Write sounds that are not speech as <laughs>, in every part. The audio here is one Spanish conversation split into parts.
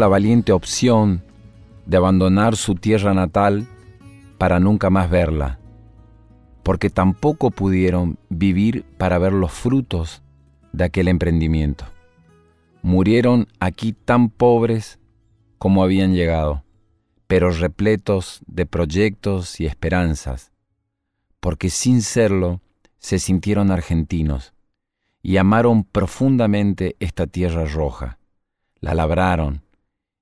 La valiente opción de abandonar su tierra natal para nunca más verla, porque tampoco pudieron vivir para ver los frutos de aquel emprendimiento. Murieron aquí tan pobres como habían llegado, pero repletos de proyectos y esperanzas, porque sin serlo se sintieron argentinos y amaron profundamente esta tierra roja la labraron,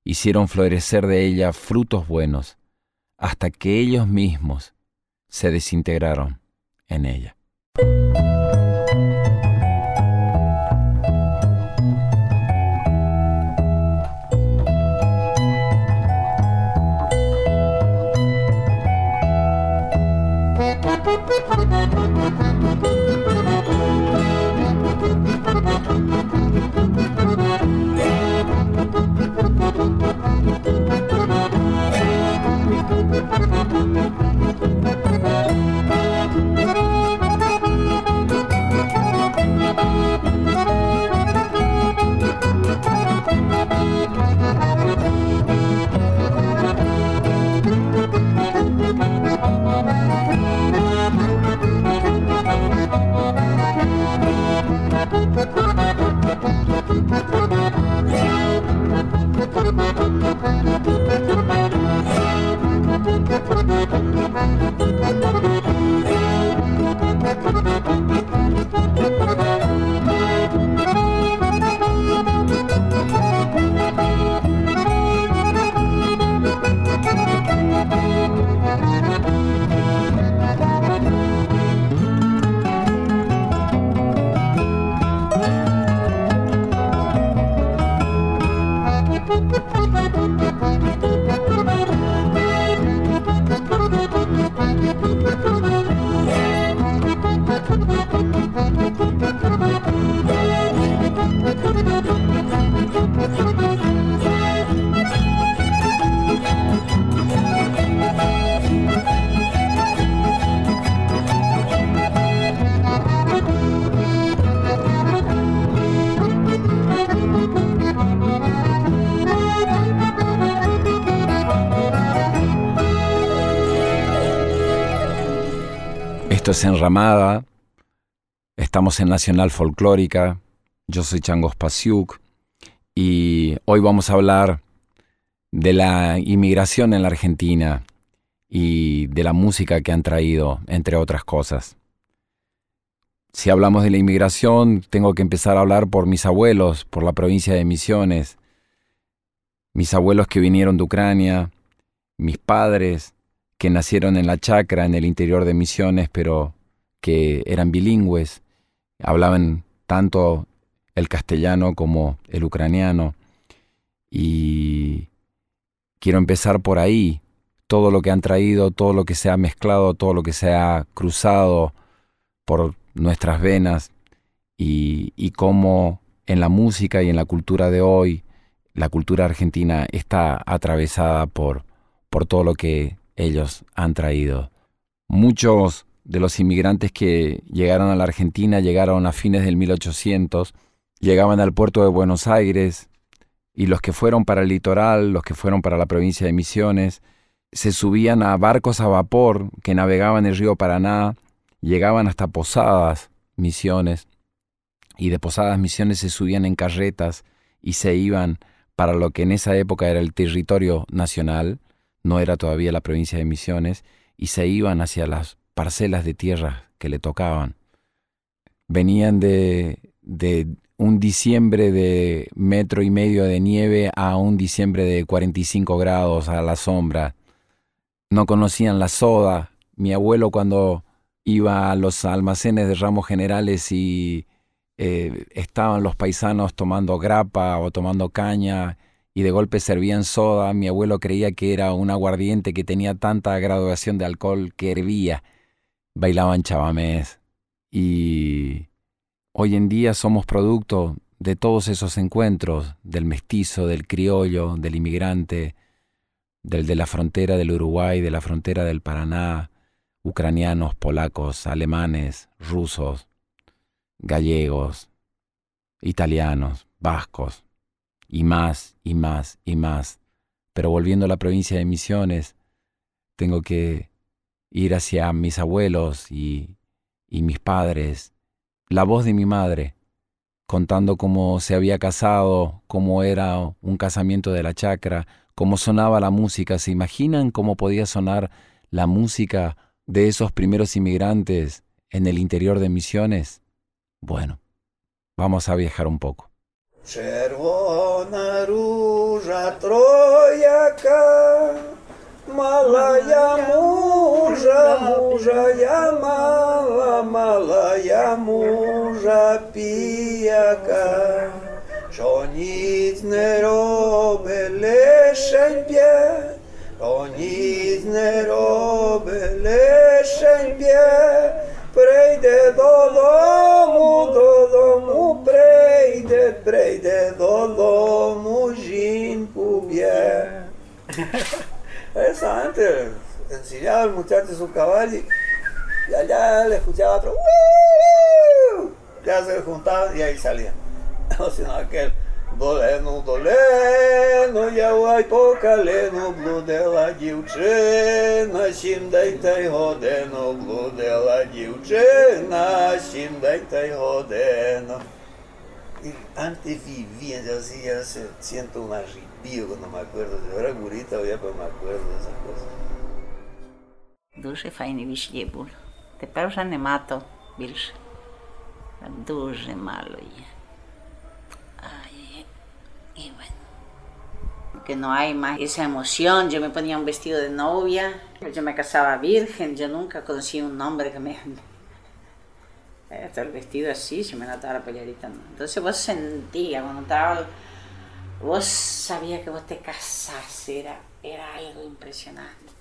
hicieron florecer de ella frutos buenos, hasta que ellos mismos se desintegraron en ella. Esto es Enramada, estamos en Nacional Folclórica, yo soy Changos Pasiuk y hoy vamos a hablar de la inmigración en la Argentina y de la música que han traído, entre otras cosas. Si hablamos de la inmigración, tengo que empezar a hablar por mis abuelos, por la provincia de Misiones, mis abuelos que vinieron de Ucrania, mis padres, que nacieron en la chacra, en el interior de Misiones, pero que eran bilingües, hablaban tanto el castellano como el ucraniano. Y quiero empezar por ahí, todo lo que han traído, todo lo que se ha mezclado, todo lo que se ha cruzado por nuestras venas y, cómo en la música y en la cultura de hoy, la cultura argentina está atravesada por, por todo lo que ellos han traído. Muchos de los inmigrantes que llegaron a la Argentina llegaron a fines del 1800, llegaban al puerto de Buenos Aires y los que fueron para el litoral, los que fueron para la provincia de Misiones, se subían a barcos a vapor que navegaban el río Paraná, llegaban hasta Posadas, Misiones, y de Posadas, Misiones se subían en carretas y se iban para lo que en esa época era el territorio nacional, no era todavía la provincia de Misiones, y se iban hacia las parcelas de tierra que le tocaban. Venían de, de un diciembre de metro y medio de nieve a un diciembre de 45 grados a la sombra. No conocían la soda. Mi abuelo cuando iba a los almacenes de ramos generales y eh, estaban los paisanos tomando grapa o tomando caña y de golpe servían soda, mi abuelo creía que era un aguardiente que tenía tanta graduación de alcohol que hervía. Bailaban chabamés. Y hoy en día somos producto de todos esos encuentros, del mestizo, del criollo, del inmigrante, del de la frontera del Uruguay, de la frontera del Paraná, ucranianos, polacos, alemanes, rusos, gallegos, italianos, vascos, y más, y más, y más. Pero volviendo a la provincia de Misiones, tengo que ir hacia mis abuelos y, mis padres, la voz de mi madre, contando cómo se había casado, cómo era un casamiento de la chacra, cómo sonaba la música. ¿Se imaginan cómo podía sonar la música de esos primeros inmigrantes en el interior de Misiones? Bueno, vamos a viajar un poco. Наружа трояка, малая мужа, мужа. я мала, малая мужа піяка, що ніц не робе лишень п'є, що ніц не робе лишень п'є, preide dolomu, dolomu preide, preide dolomu jin pubie. <laughs> Esa antes enseñaba al muchacho su caballo y allá le escuchaba otro. ¡Woo! Ya se juntaban y ahí salían. <laughs> O si no, aquel Долено, долено, я вай по калину, блудила дівчина, сім дайте й годину, блудила дівчина, сім дайте й годину. Antes vivía, yo se, siento un arrepío cuando me acuerdo. Yo era gurita, ya, pero me acuerdo de esas cosas. Дуже файний вічні був. Тепер вже нема то більше. Дуже мало є. Y bueno, que no hay más esa emoción. Yo me ponía un vestido de novia, yo me casaba virgen, yo nunca conocí un hombre que me... <laughs> Todo el vestido así, se me notaba la pollerita. Entonces vos sentías, cuando estaba... Vos sabías que vos te casás, era, era algo impresionante.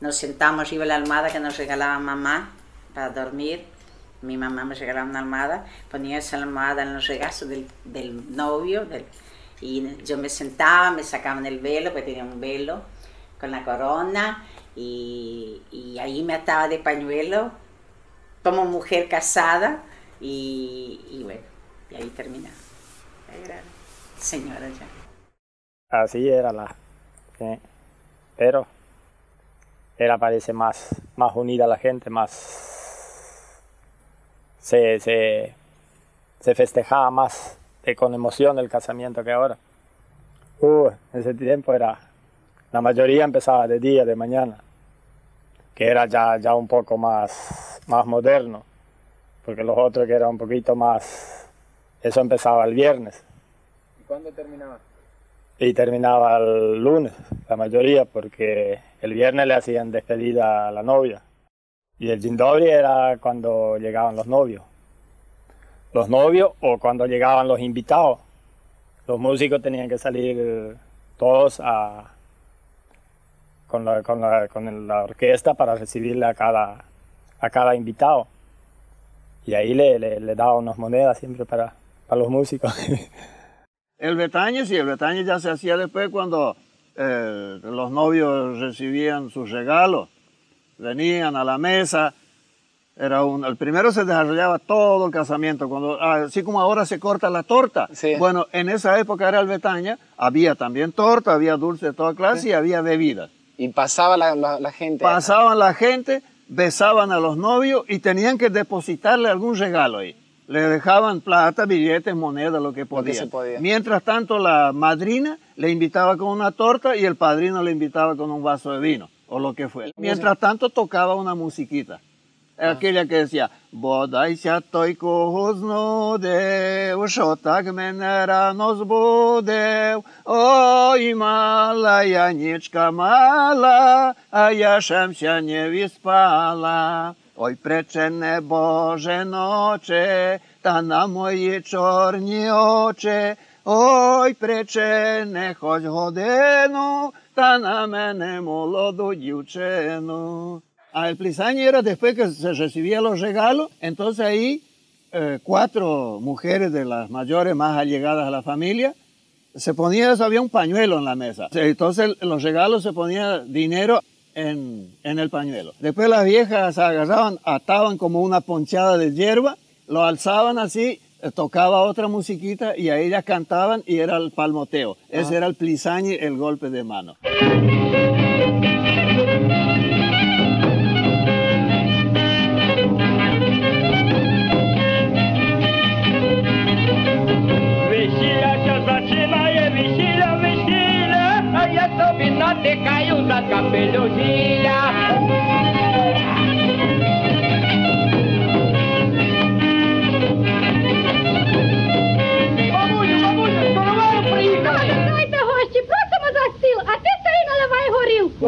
Nos sentamos arriba de la almohada que nos regalaba mamá para dormir. Mi mamá me regalaba una almohada, ponía esa almohada en los regazos del, del novio, del, y yo me sentaba, me sacaban el velo, porque tenía un velo con la corona, y, y ahí me ataba de pañuelo como mujer casada, y, y bueno, y ahí terminaba. Era señora ya. Así era la. ¿sí? Pero era parece más, más unida la gente, más. Se, se, se festejaba más de, con emoción el casamiento que ahora. Uh, en ese tiempo era, la mayoría empezaba de día, de mañana, que era ya, ya un poco más, más moderno, porque los otros que era un poquito más, eso empezaba el viernes. ¿Y cuándo terminaba? Y terminaba el lunes, la mayoría, porque el viernes le hacían despedida a la novia. Y el Jindobri era cuando llegaban los novios los novios o cuando llegaban los invitados. Los músicos tenían que salir todos a, con, la, orquesta para recibirle a cada, invitado. Y ahí le, le, daba unas monedas siempre para, para los músicos. <laughs> El Bretaña, sí, el Bretaña ya se hacía después cuando eh, los novios recibían sus regalos. Venían a la mesa Era un, el primero se desarrollaba todo el casamiento, cuando, así como ahora se corta la torta. Sí. Bueno, en esa época era el Betaña, había también torta, había dulce de toda clase y había bebidas. Y pasaba la, la- la gente. Pasaban la gente, besaban a los novios y tenían que depositarle algún regalo ahí. Le dejaban plata, billetes, monedas, lo que podían. se podía. Mientras tanto, la madrina le invitaba con una torta y el padrino le invitaba con un vaso de vino, o lo que fue. Mientras tanto, tocaba una musiquita. Aquella que decía, Bodajся тойко знудев, що так мене рано збудив. Ой, мала я нічка мала, а я шемся не віспала. Ой, пречене Боже ноче, та на мої чорні очі. Ой, пречене хоч годину, та на мене молоду дівчину. Ah, el plisaño era después que se recibían los regalos, entonces ahí eh, cuatro mujeres de las mayores más allegadas a la familia, se ponía eso, había un pañuelo en la mesa. Entonces los regalos se ponía dinero en, en el pañuelo. Después las viejas agarraban, ataban como una ponchada de hierba, lo alzaban así, eh, tocaba otra musiquita y ahí ellas cantaban y era el palmoteo. Ese era el plisañe, el golpe de mano. te cae una capelucilla. Давайте гості, просимо за стіл, а ти старий наливай горілку.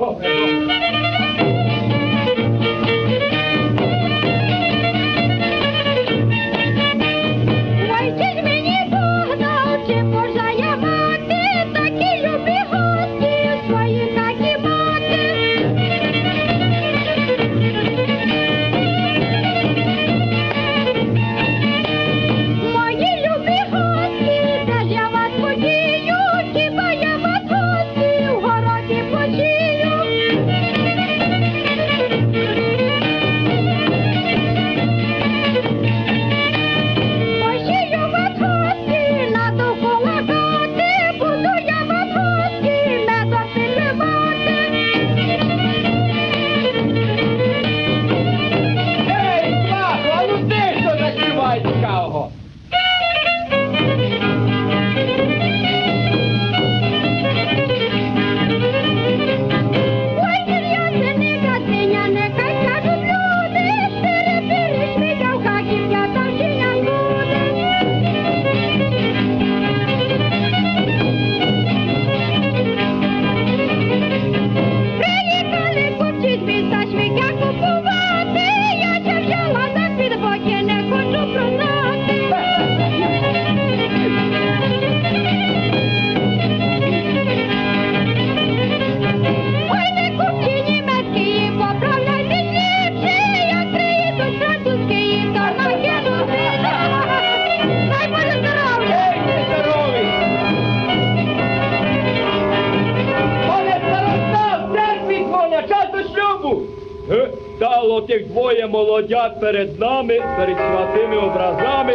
Двоє перед нами, перед святими образами,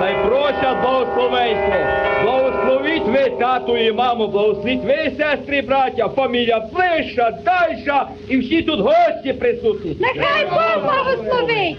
та й просять благословенство. Благословіть ви, тату і маму, благословіть ви, сестри, браття, фамілія ближча, дальша, і всі тут гості присутні. Нехай Бог благословить!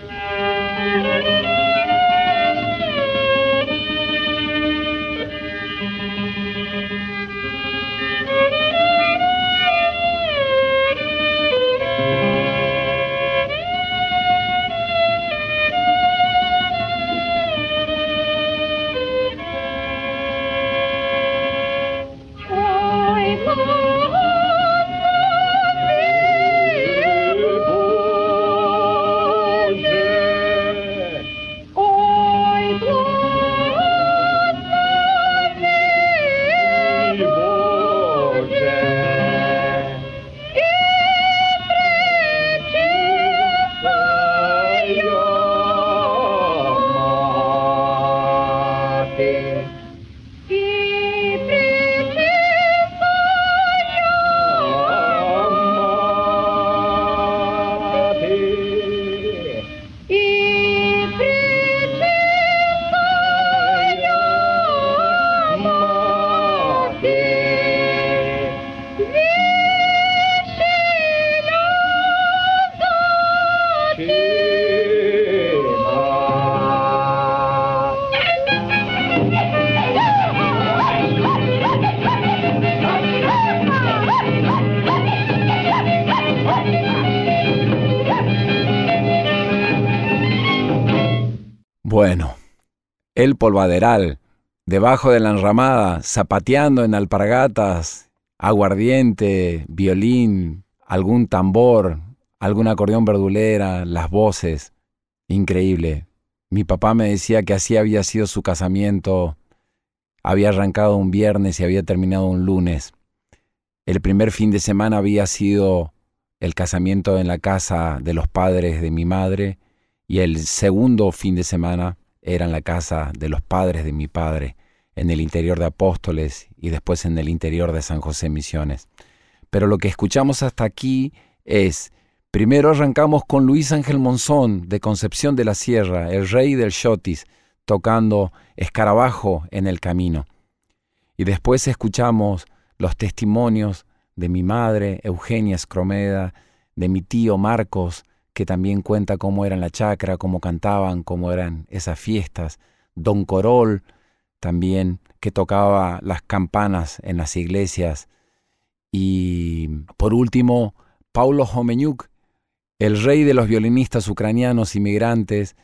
Polvaderal, debajo de la enramada, zapateando en alpargatas, aguardiente, violín, algún tambor, algún acordeón verdulera, las voces. Increíble. Mi papá me decía que así había sido su casamiento. Había arrancado un viernes y había terminado un lunes. El primer fin de semana había sido el casamiento en la casa de los padres de mi madre y el segundo fin de semana era en la casa de los padres de mi padre, en el interior de Apóstoles y después en el interior de San José Misiones. Pero lo que escuchamos hasta aquí es, primero arrancamos con Luis Ángel Monzón de Concepción de la Sierra, el rey del Shotis, tocando Escarabajo en el camino. Y después escuchamos los testimonios de mi madre, Eugenia Escromeda, de mi tío Marcos, que también cuenta cómo era en la chacra, cómo cantaban, cómo eran esas fiestas. Don Corol, también, que tocaba las campanas en las iglesias. Y por último, Paulo Homenyuk, el rey de los violinistas ucranianos inmigrantes.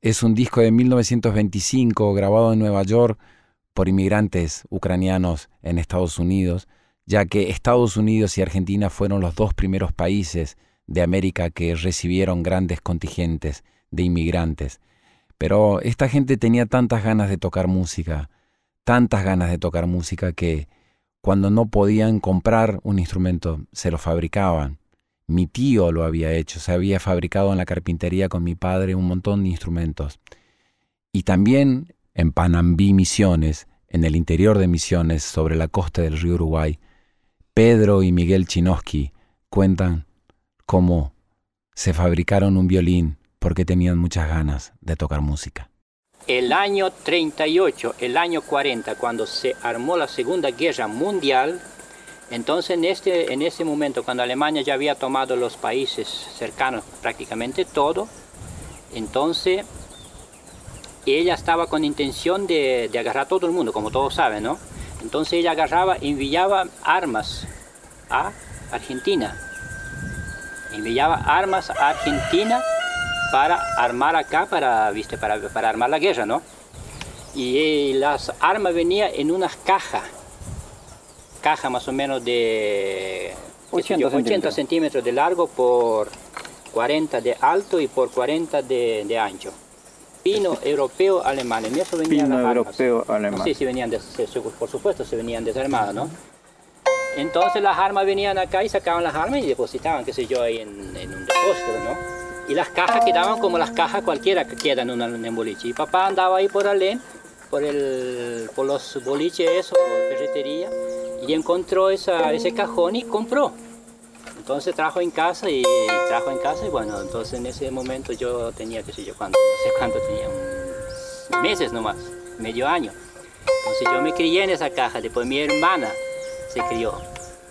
Es un disco de 1925 grabado en Nueva York por inmigrantes ucranianos en Estados Unidos, ya que Estados Unidos y Argentina fueron los dos primeros países de América que recibieron grandes contingentes de inmigrantes. Pero esta gente tenía tantas ganas de tocar música, tantas ganas de tocar música que cuando no podían comprar un instrumento, se lo fabricaban. Mi tío lo había hecho, se había fabricado en la carpintería con mi padre un montón de instrumentos. Y también en Panambí Misiones, en el interior de Misiones, sobre la costa del río Uruguay, Pedro y Miguel Chinoski cuentan cómo se fabricaron un violín porque tenían muchas ganas de tocar música. El año 38, el año 40, cuando se armó la Segunda Guerra Mundial, entonces en este, en momento, cuando Alemania ya había tomado los países cercanos prácticamente todo, entonces ella estaba con intención de, de agarrar a todo el mundo, como todos saben, ¿no? Entonces ella agarraba, enviaba armas a Argentina. Enviaba armas a Argentina para armar acá, para, ¿viste? Para, para armar la guerra, ¿no? Y eh, las armas venían en unas cajas, caja más o menos de 80 80, centímetros. centímetros de largo por 40 de alto y por 40 de, de ancho. Pino europeo alemán, en eso venían Pino las armas. europeo alemán. Sí, sí, venían, se- por supuesto, se venían desarmadas, ¿no? Entonces las armas venían acá y sacaban las armas y depositaban, qué sé yo, ahí en, en un depósito, ¿no? Y las cajas quedaban como las cajas cualquiera que quedan en un, boliche. Y papá andaba ahí por Alén, por, el, por los boliches, eso, ferretería, y encontró esa, ese cajón y compró. Entonces trajo en casa y trajo en casa y bueno, entonces en ese momento yo tenía, qué sé yo, cuánto, no sé cuánto tenía, un- meses nomás, medio año. Entonces yo me crié en esa caja, después mi hermana se crió.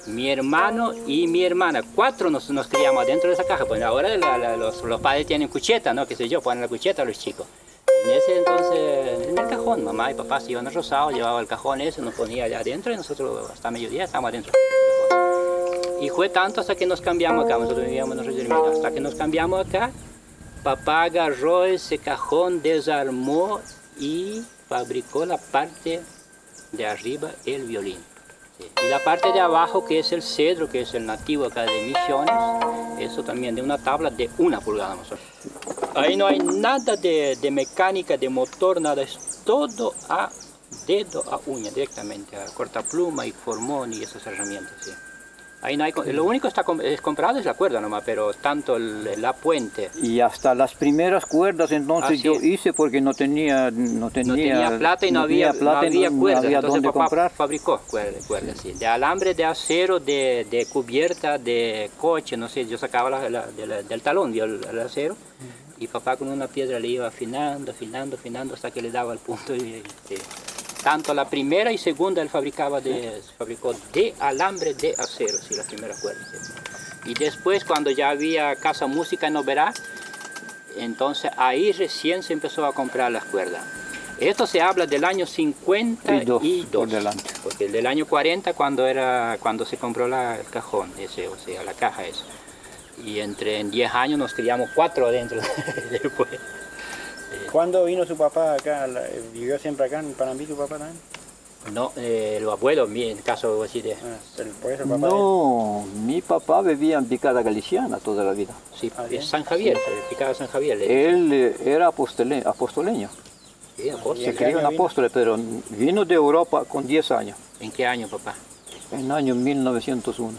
Mi hermano y mi hermana, cuatro nos, nos criamos adentro de esa caja. Pues ahora los, padres tienen cucheta, ¿no? Qué sé yo, ponen la cucheta a los chicos. En ese entonces, en el cajón, mamá y papá se iban a Rosado, llevaba el cajón ese, nos ponía allá adentro y nosotros hasta mediodía estábamos adentro. Y fue tanto hasta que nos cambiamos acá, nosotros vivíamos en Río hasta que nos cambiamos acá, papá agarró ese cajón, desarmó y fabricó la parte de arriba, el violín. Y la parte de abajo, que es el cedro, que es el nativo acá de Misiones, eso también de una tabla de una pulgada más o menos. Ahí no hay nada de, de mecánica, de motor, nada, es todo a dedo, a uña, directamente, a cortapluma y formón y esas herramientas. Ahí no hay, lo único que está es comprado es la cuerda nomás, pero tanto el- la puente, Y hasta las primeras cuerdas entonces Así yo hice porque no tenía no tenía, no tenía plata y no, tenía había, plata no y había cuerda. había Entonces dónde papá comprar. fabricó cuerda, cuerda, sí. De alambre, de acero, de, de cubierta, de coche, no sé, yo sacaba la- la- de la- del talón vio el, el acero y papá con una piedra le iba afinando, afinando, afinando hasta que le daba el punto. Y, sí. Tanto la primera y segunda él fabricaba de, fabricó de alambre de acero, sí, la primera cuerda. Y después cuando ya había casa música en Oberá, entonces ahí recién se empezó a comprar las cuerdas. Esto se habla del año 52, por delante. porque del año 40 cuando era cuando se compró la- el cajón, ese, o sea, la caja esa. Y entre en 10 años nos criamos cuatro adentro <laughs> después. ¿Cuándo vino su papá acá? Eh, ¿Vivió siempre acá en Panambi tu papá también? No, eh, los abuelos, mi- en caso así de... Ah, el- por eso el papá No, mi papá vivía en Picada Galiciana toda la vida. Sí, Ah. San Javier, eh, Picado San Javier. le- Él eh, era apostole- apostoleño. Sí, apóstol. ¿Y Se qué crió en año vino? apóstoles, pero vino de Europa con 10 años, ¿En qué año, papá? en el año 1901.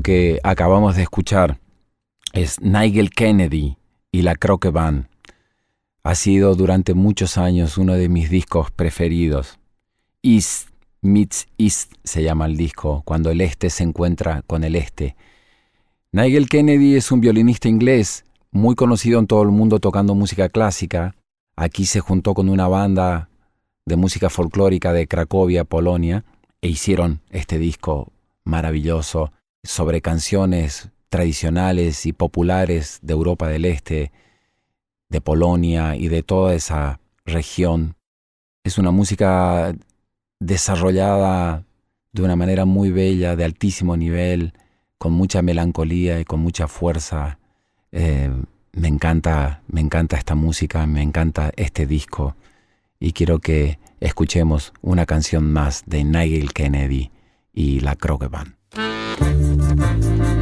Que acabamos de escuchar es Nigel Kennedy y la Croque Band. Ha sido durante muchos años uno de mis discos preferidos. East meets East se llama el disco, cuando el este se encuentra con el este. Nigel Kennedy es un violinista inglés muy conocido en todo el mundo tocando música clásica. Aquí se juntó con una banda de música folclórica de Cracovia, Polonia, e hicieron este disco maravilloso sobre canciones tradicionales y populares de Europa del Este, de Polonia y de toda esa región. Es una música desarrollada de una manera muy bella, de altísimo nivel, con mucha melancolía y con mucha fuerza. Eh, me encanta, me encanta esta música, me encanta este disco y quiero que escuchemos una canción más de Nigel Kennedy y la Croque Band. Thank you.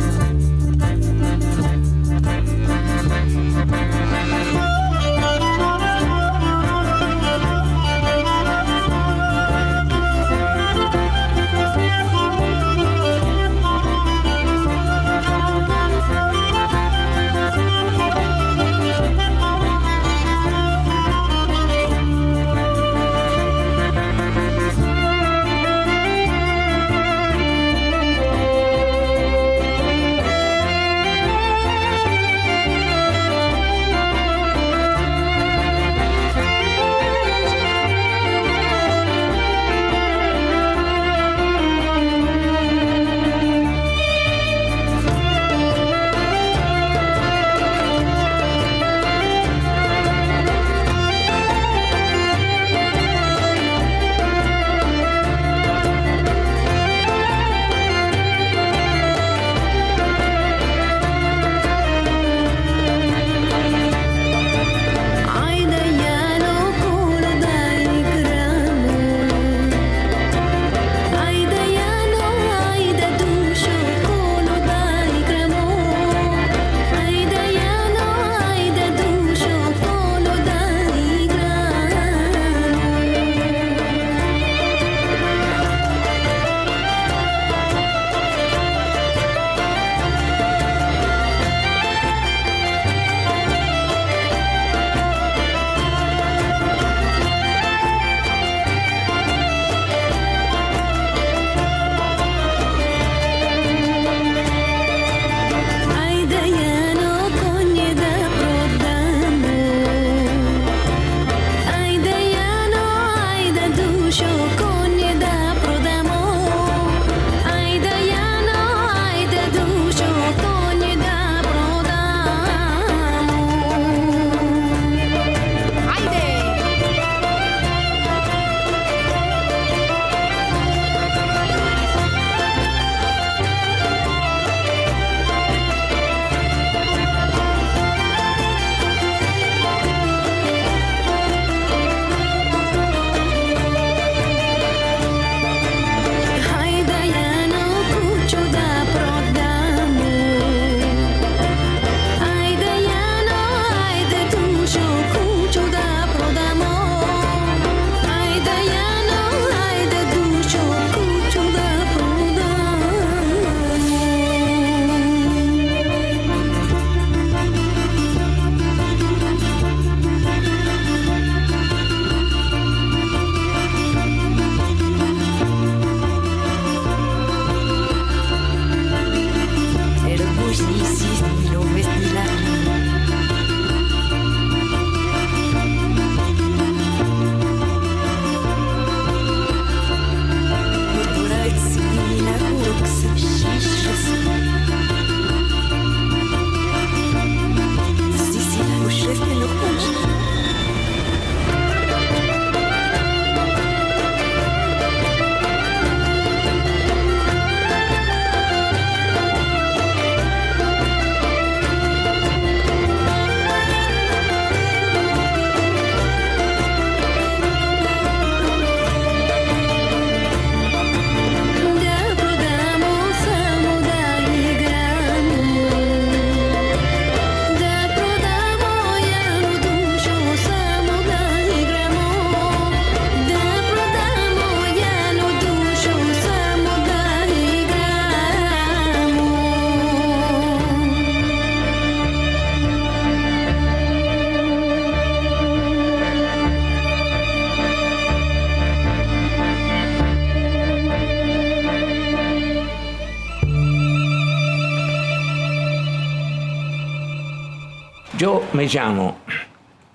Llamo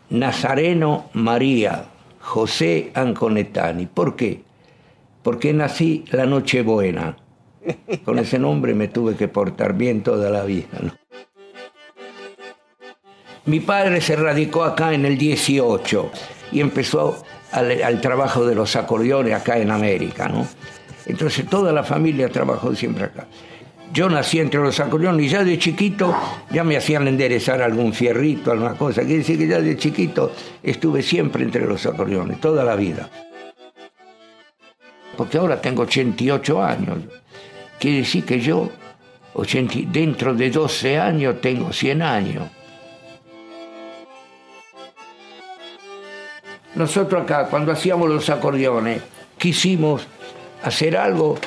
Nazareno María José Anconetani. ¿Por qué? Porque nací la Nochebuena. Con ese nombre me tuve que portar bien toda la vida. Mi padre se radicó acá en el 18 y empezó al, al trabajo de los acordeones acá en América. ¿no? Entonces toda la familia trabajó siempre acá. Yo nací entre los acordeones y ya de chiquito ya me hacían enderezar algún fierrito, alguna cosa. Quiere decir que ya de chiquito estuve siempre entre los acordeones, toda la vida. Porque ahora tengo 88 años. Quiere decir que yo 80 dentro de 12 años tengo 100 años. Nosotros acá, cuando hacíamos los acordeones, quisimos hacer algo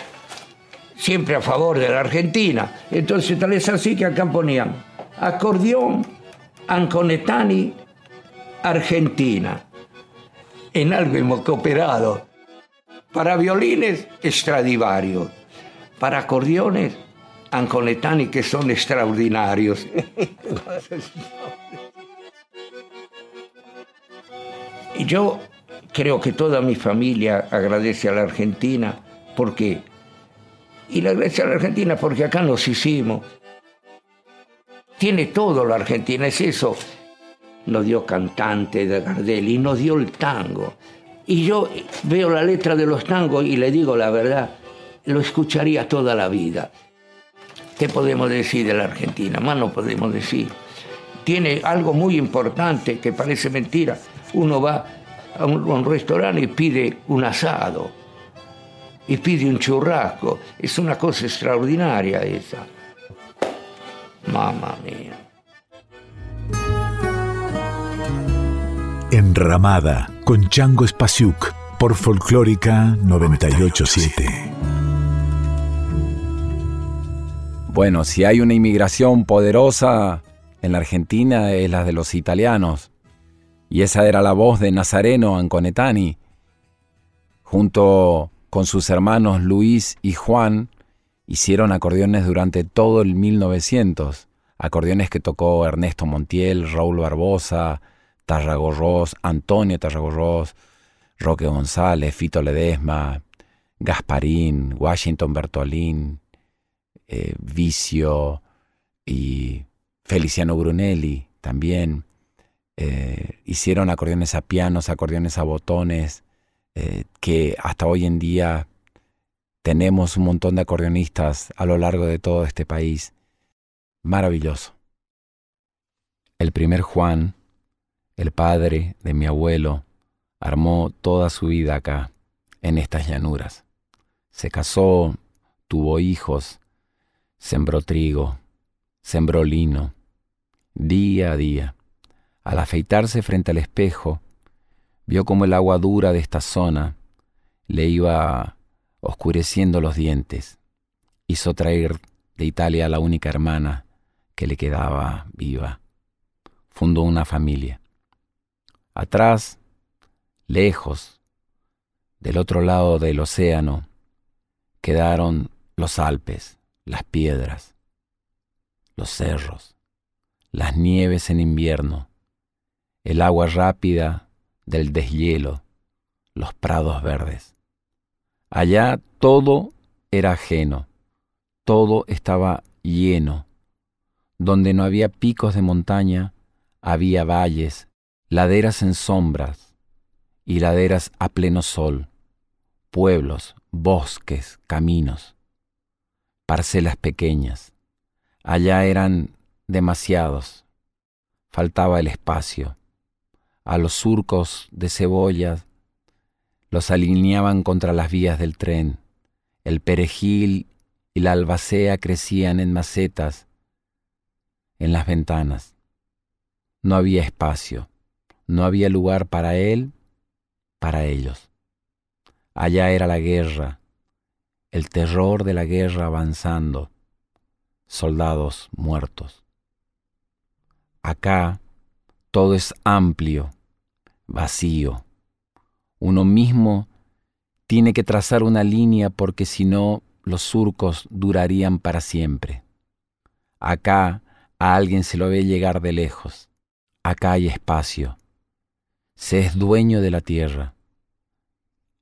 siempre a favor de la Argentina. Entonces tal es así que acá ponían acordeón Anconetani Argentina. En algo hemos cooperado. Para violines, Stradivario. Para acordeones, Anconetani, que son extraordinarios. <laughs> yo creo que toda mi familia agradece a la Argentina porque y la iglesia de la Argentina porque acá nos hicimos. Tiene todo la Argentina, es eso. Nos dio cantante de Gardel y nos dio el tango. Y yo veo la letra de los tangos y le digo la verdad, lo escucharía toda la vida. ¿Qué podemos decir de la Argentina? Más no podemos decir. Tiene algo muy importante que parece mentira. Uno va a un, a un restaurante y pide un asado y pide un churrasco. Es una cosa extraordinaria esa. Mamma mía. Enramada con Chango Spasiuk por Folclórica 987. Bueno, si hay una inmigración poderosa en la Argentina es la de los italianos. Y esa era la voz de Nazareno Anconetani, junto con sus hermanos Luis y Juan, hicieron acordeones durante todo el 1900. Acordeones que tocó Ernesto Montiel, Raúl Barbosa, Tarragorros, Antonio Tarragorros, Roque González, Fito Ledesma, Gasparín, Washington Bertolín, eh, Vicio y Feliciano Brunelli también. Eh, hicieron acordeones a pianos, acordeones a botones, eh, que hasta hoy en día tenemos un montón de acordeonistas a lo largo de todo este país. Maravilloso. El primer Juan, el padre de mi abuelo, armó toda su vida acá, en estas llanuras. Se casó, tuvo hijos, sembró trigo, sembró lino, día a día. Al afeitarse frente al espejo, vio como el agua dura de esta zona le iba oscureciendo los dientes. Hizo traer de Italia a la única hermana que le quedaba viva. Fundó una familia. Atrás, lejos, del otro lado del océano, quedaron los Alpes, las piedras, los cerros, las nieves en invierno, el agua rápida del deshielo, los prados verdes. Allá todo era ajeno, todo estaba lleno. Donde no había picos de montaña, había valles, laderas en sombras y laderas a pleno sol, pueblos, bosques, caminos, parcelas pequeñas. Allá eran demasiados, faltaba el espacio. A los surcos de cebollas los alineaban contra las vías del tren. El perejil y la albacea crecían en macetas en las ventanas. No había espacio, no había lugar para él, para ellos. Allá era la guerra, el terror de la guerra avanzando, soldados muertos. Acá todo es amplio, vacío. Uno mismo tiene que trazar una línea porque si no los surcos durarían para siempre. Acá a alguien se lo ve llegar de lejos. Acá hay espacio. Se es dueño de la tierra.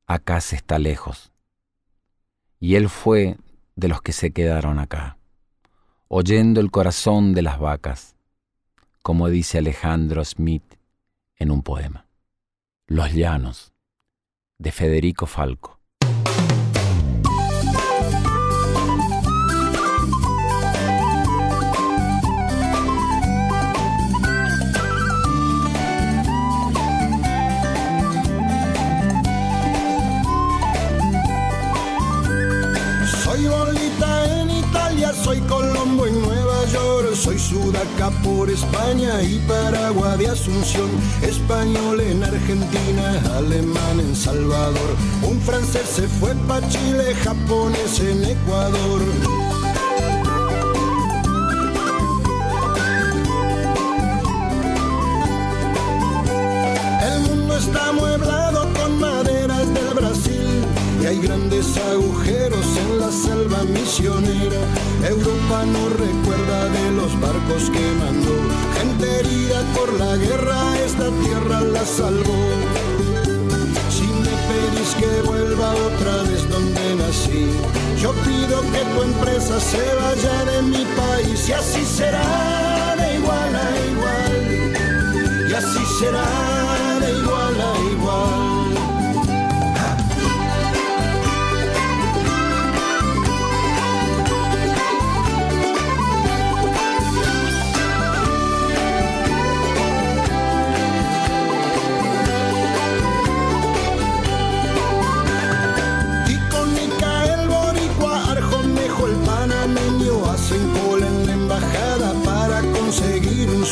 Acá se está lejos. Y él fue de los que se quedaron acá, oyendo el corazón de las vacas, como dice Alejandro Smith en un poema. Los llanos, de Federico Falco. Por España y Paraguay de Asunción, español en Argentina, alemán en Salvador, un francés se fue pa' Chile, japonés en Ecuador. El mundo está amueblado grandes agujeros en la selva misionera. Europa no recuerda de los barcos que mandó. Gente herida por la guerra, esta tierra la salvó. Si me pedís que vuelva otra vez donde nací, yo pido que tu empresa se vaya de mi país y así será de igual a igual. Y así será de igual.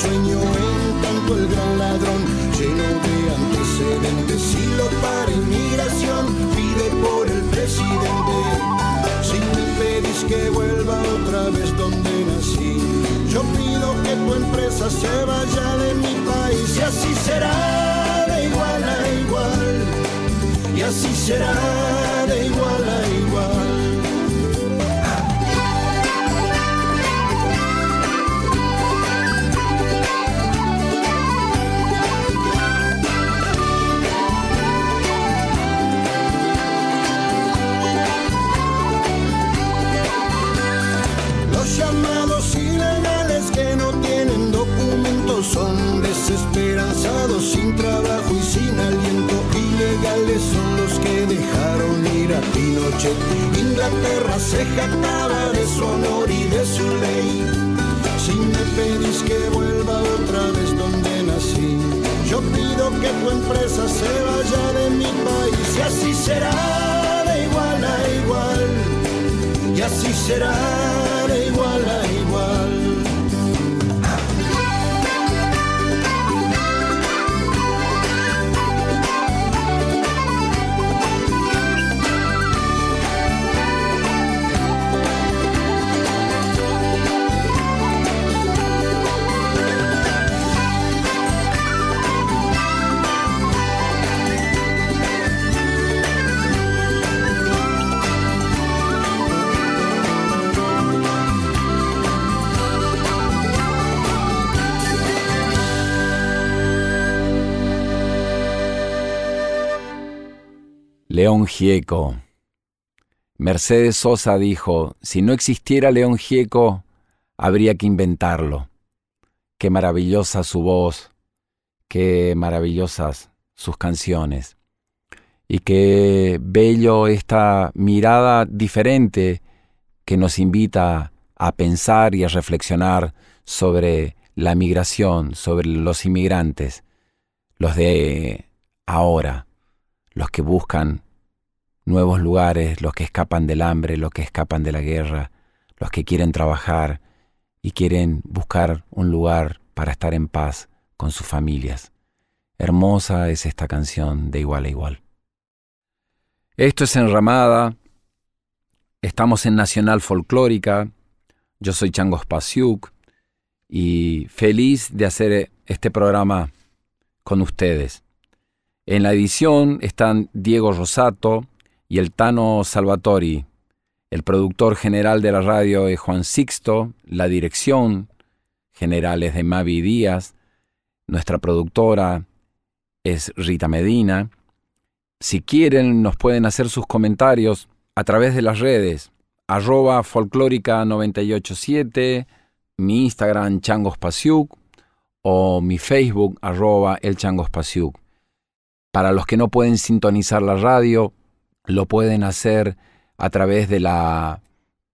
Sueño. En tanto el gran ladrón, lleno de antecedentes, si lo para inmigración, pide por el presidente. Si me pedís que vuelva otra vez donde nací, yo pido que tu empresa se vaya de mi país y así será de igual a igual y así será de igual a igual. Inglaterra se jactaba de su honor y de su ley. Si me pedís que vuelva otra vez donde nací, yo pido que tu empresa se vaya de mi país y así será de igual a igual. Y así será León Gieco. Mercedes Sosa dijo, si no existiera León Gieco, habría que inventarlo. Qué maravillosa su voz, qué maravillosas sus canciones. Y qué bello esta mirada diferente que nos invita a pensar y a reflexionar sobre la migración, sobre los inmigrantes, los de ahora, los que buscan nuevos lugares, los que escapan del hambre, los que escapan de la guerra, los que quieren trabajar y quieren buscar un lugar para estar en paz con sus familias. Hermosa es esta canción de igual a igual. Esto es Enramada, estamos en Nacional Folclórica, yo soy Changos Pasiuk y feliz de hacer este programa con ustedes. En la edición están Diego Rosato y el Tano Salvatori. El productor general de la radio es Juan Sixto, la dirección general es de Mavi Díaz, nuestra productora es Rita Medina. Si quieren, nos pueden hacer sus comentarios a través de las redes, arroba folclórica987, mi Instagram changospasiuk o mi Facebook arroba el. Para los que no pueden sintonizar la radio, lo pueden hacer a través de la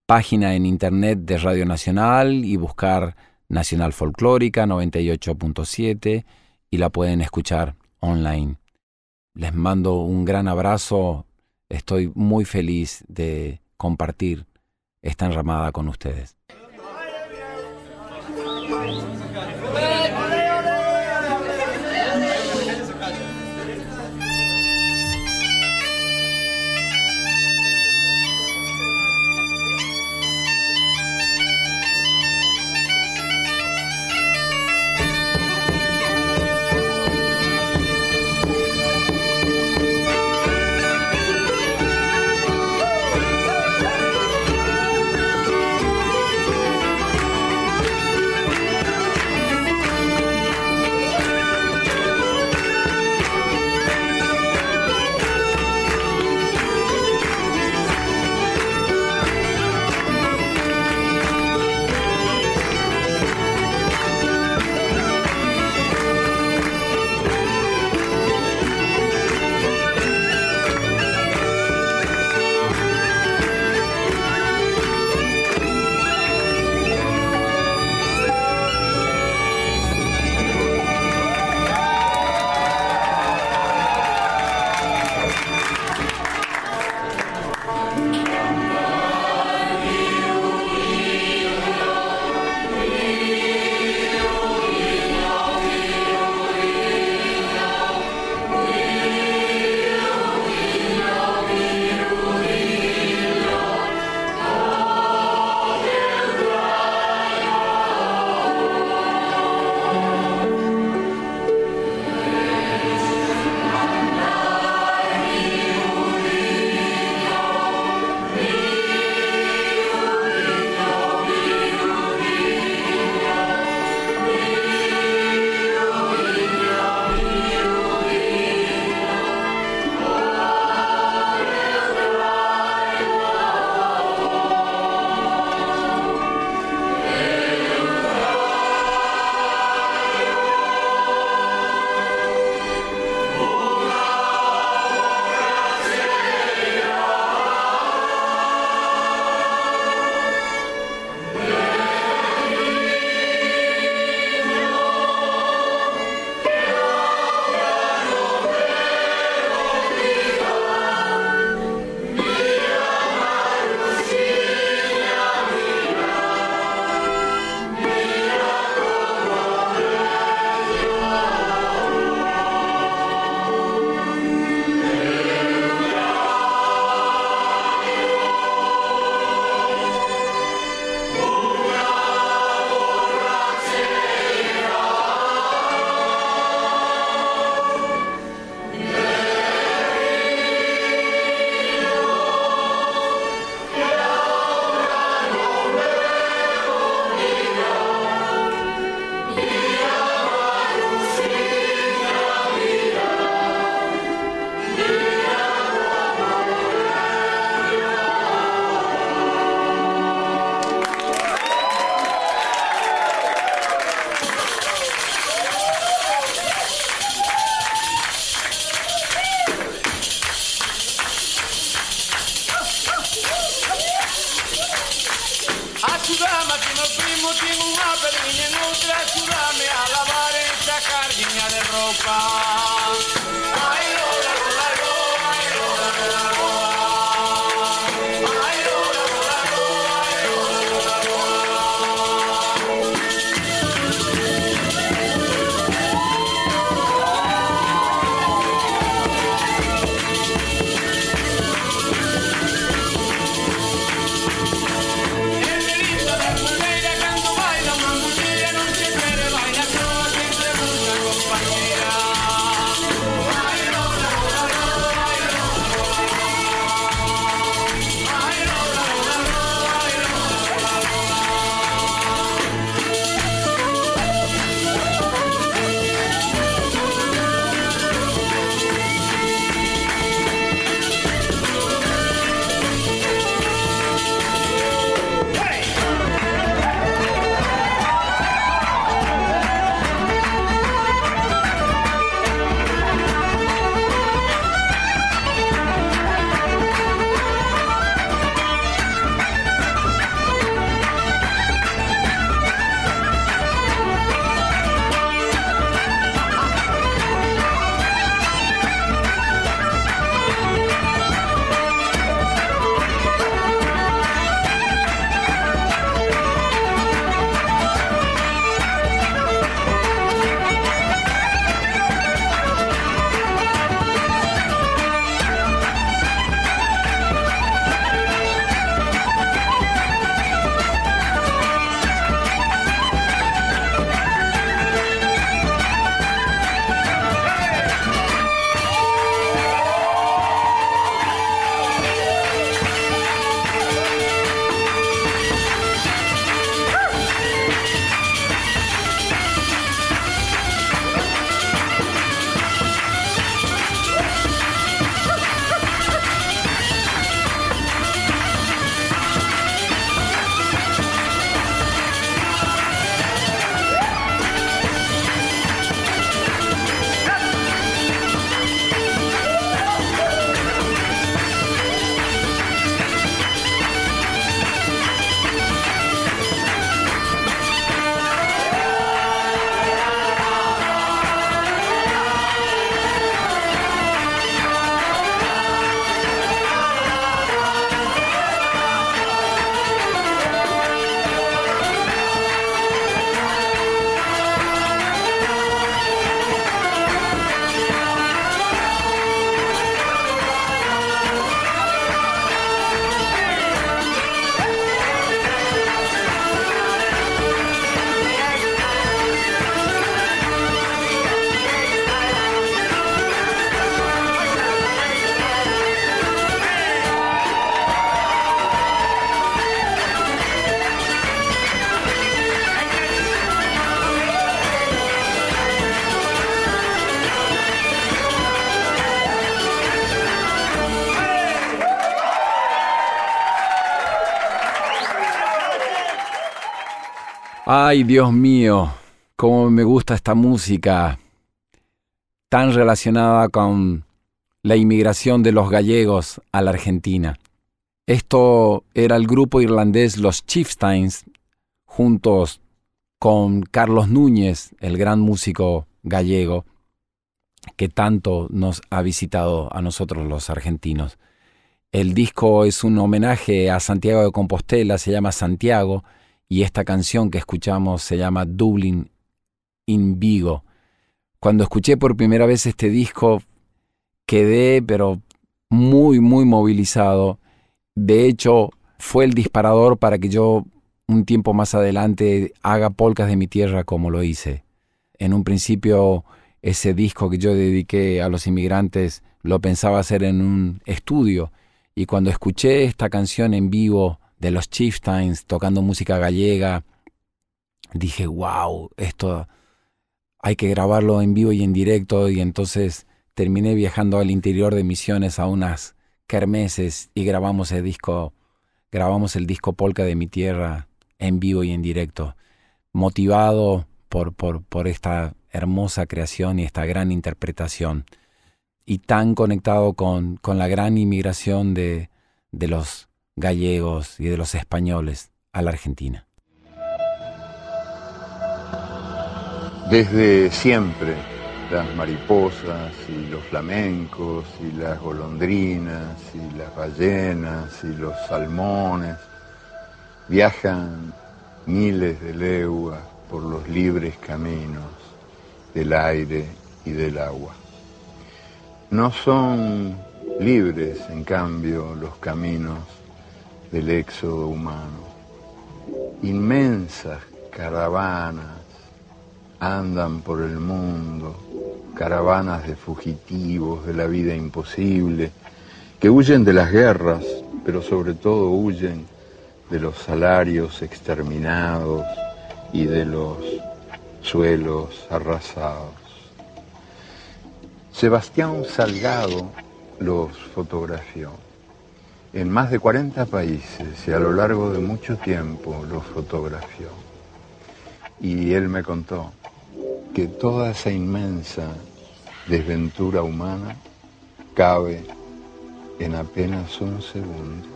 página en internet de Radio Nacional y buscar Nacional Folclórica 98.7 y la pueden escuchar online. Les mando un gran abrazo. Estoy muy feliz de compartir esta enramada con ustedes. Ay, Dios mío, cómo me gusta esta música tan relacionada con la inmigración de los gallegos a la Argentina. Esto era el grupo irlandés Los Chieftains, juntos con Carlos Núñez, el gran músico gallego, que tanto nos ha visitado a nosotros los argentinos. El disco es un homenaje a Santiago de Compostela, se llama Santiago, y esta canción que escuchamos se llama Dublin in Vigo. Cuando escuché por primera vez este disco, quedé pero muy, muy movilizado. De hecho, fue el disparador para que yo un tiempo más adelante haga polcas de mi tierra como lo hice. En un principio, ese disco que yo dediqué a los inmigrantes lo pensaba hacer en un estudio. Y cuando escuché esta canción en vivo de los Chieftains tocando música gallega, dije, wow, esto hay que grabarlo en vivo y en directo. Y entonces terminé viajando al interior de Misiones a unas kermeses y grabamos el disco, grabamos el disco Polka de mi tierra en vivo y en directo, motivado por, por, por esta hermosa creación y esta gran interpretación, y tan conectado con, con la gran inmigración de, de los gallegos y de los españoles a la Argentina. Desde siempre, las mariposas y los flamencos y las golondrinas y las ballenas y los salmones viajan miles de leguas por los libres caminos del aire y del agua. No son libres, en cambio, los caminos del éxodo humano. Inmensas caravanas andan por el mundo, caravanas de fugitivos de la vida imposible, que huyen de las guerras, pero sobre todo huyen de los salarios exterminados y de los suelos arrasados. Sebastián Salgado los fotografió en más de 40 países y a lo largo de mucho tiempo los fotografió. Y él me contó que toda esa inmensa desventura humana cabe en apenas un segundo.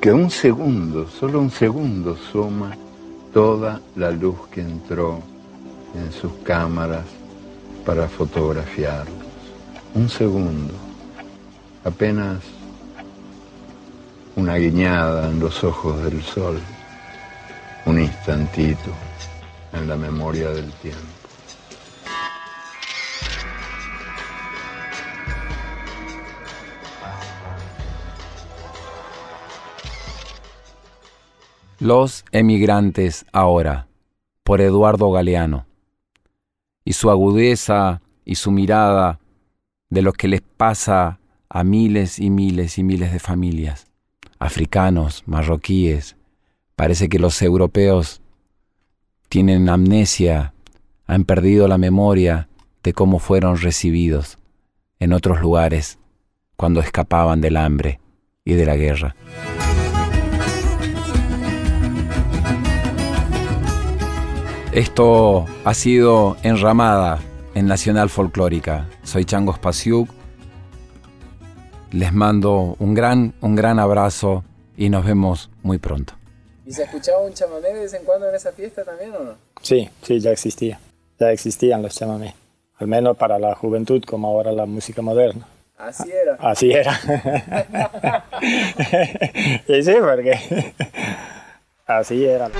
Que un segundo, solo un segundo suma toda la luz que entró en sus cámaras para fotografiarlos. Un segundo, apenas una guiñada en los ojos del sol, un instantito en la memoria del tiempo. Los emigrantes ahora, por Eduardo Galeano. Y su agudeza y su mirada de lo que les pasa a miles y miles y miles de familias, africanos, marroquíes. Parece que los europeos tienen amnesia, han perdido la memoria de cómo fueron recibidos en otros lugares cuando escapaban del hambre y de la guerra. Esto ha sido enramada en Nacional Folclórica. Soy Changos Pasiuk. Les mando un gran, un gran abrazo y nos vemos muy pronto. ¿Y se escuchaba un chamamé de vez en cuando en esa fiesta también o no? Sí, sí, ya existía. Ya existían los chamamé. Al menos para la juventud, como ahora la música moderna. Así era. Así era. <laughs> y sí, porque <laughs> así era.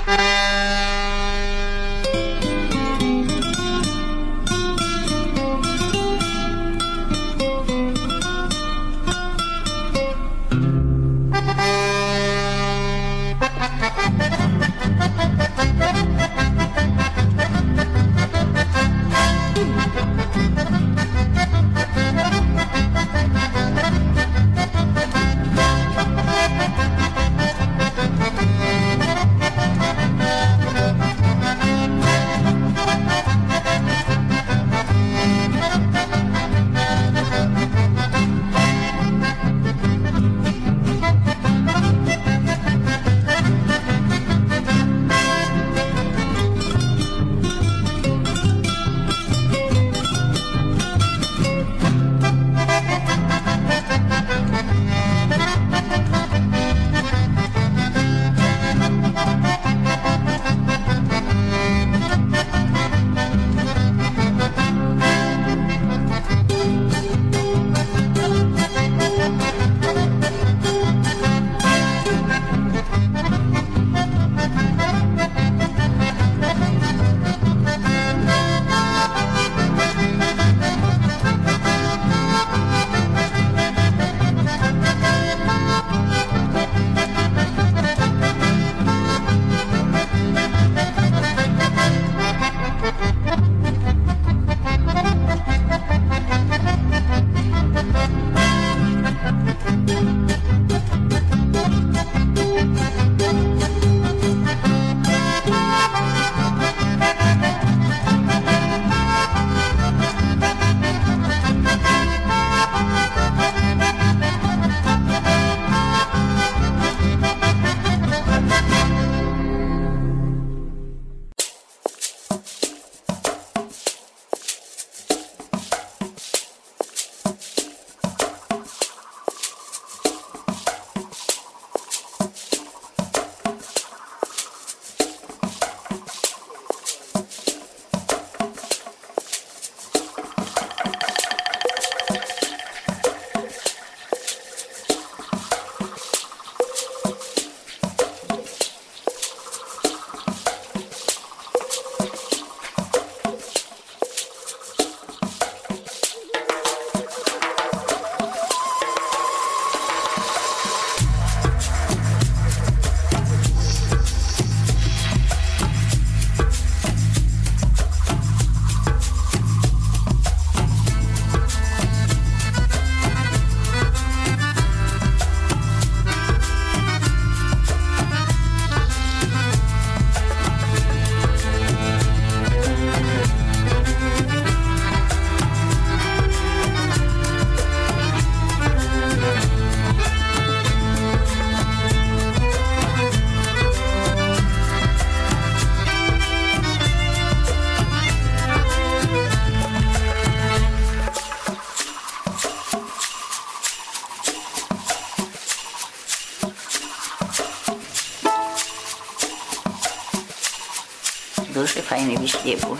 είναι βυσκεύουν.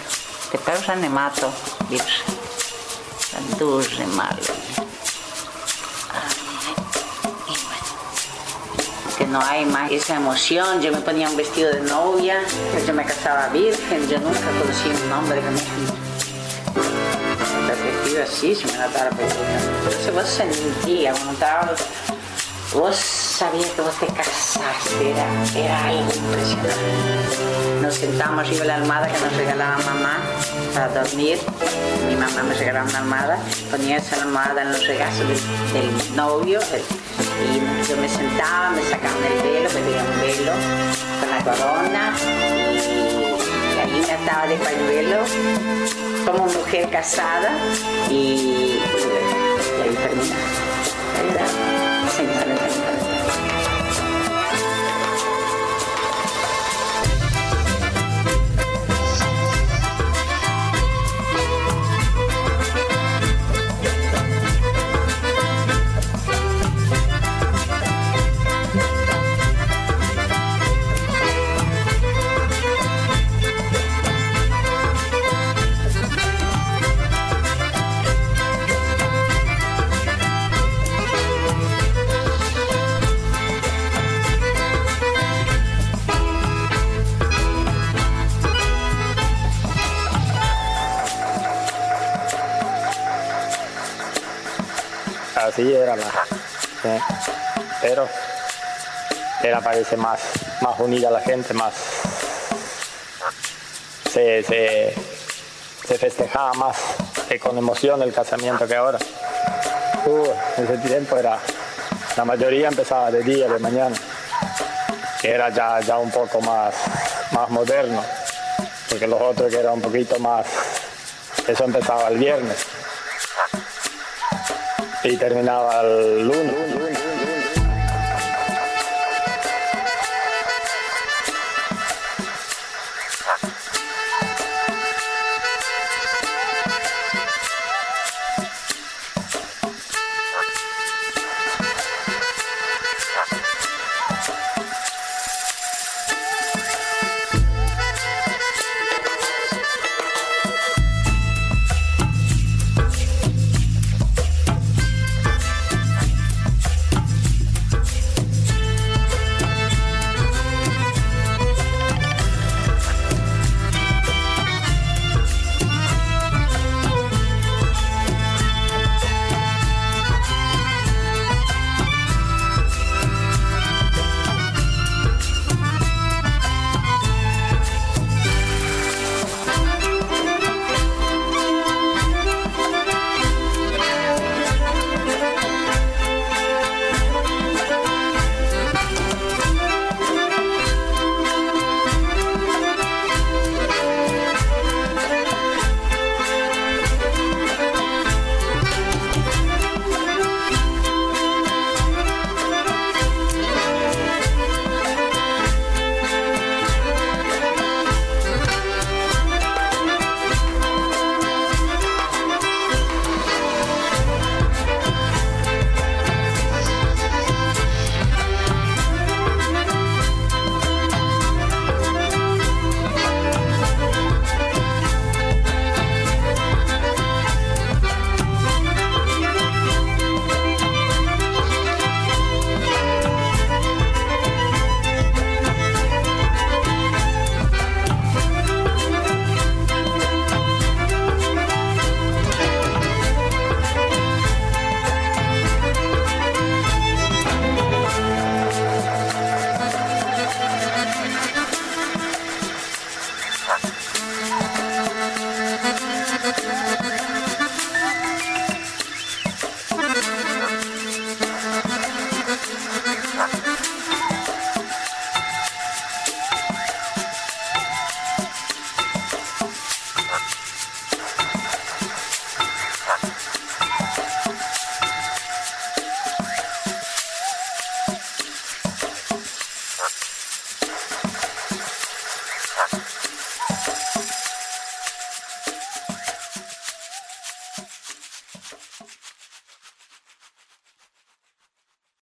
Και πέρασαν αιμάτο, βίψε. Σαν τούζε μάλλον. Que no hay más esa emoción, yo me ponía un vestido de novia, yo me casaba virgen, yo nunca conocí un hombre que me La vestida así se me la tarde. Entonces vos sentías, como estaba, vos sabías que vos te casaste, era, era algo impresionante. Nos sentábamos arriba de la almohada que nos regalaba mamá para dormir. Mi mamá me regalaba una almohada, ponía esa almohada en los regazos del, novio y yo me sentaba, me sacaban el velo, me tenía un velo con la corona y ahí me ataba de pañuelo como mujer casada y, era parece más, más unida la gente, más. Se, se, festejaba más con emoción el casamiento que ahora. Uh, ese tiempo era. La mayoría empezaba de día, de mañana. Que era ya, ya un poco más, más moderno. Porque los otros que era un poquito más. Eso empezaba el viernes y terminaba el lunes.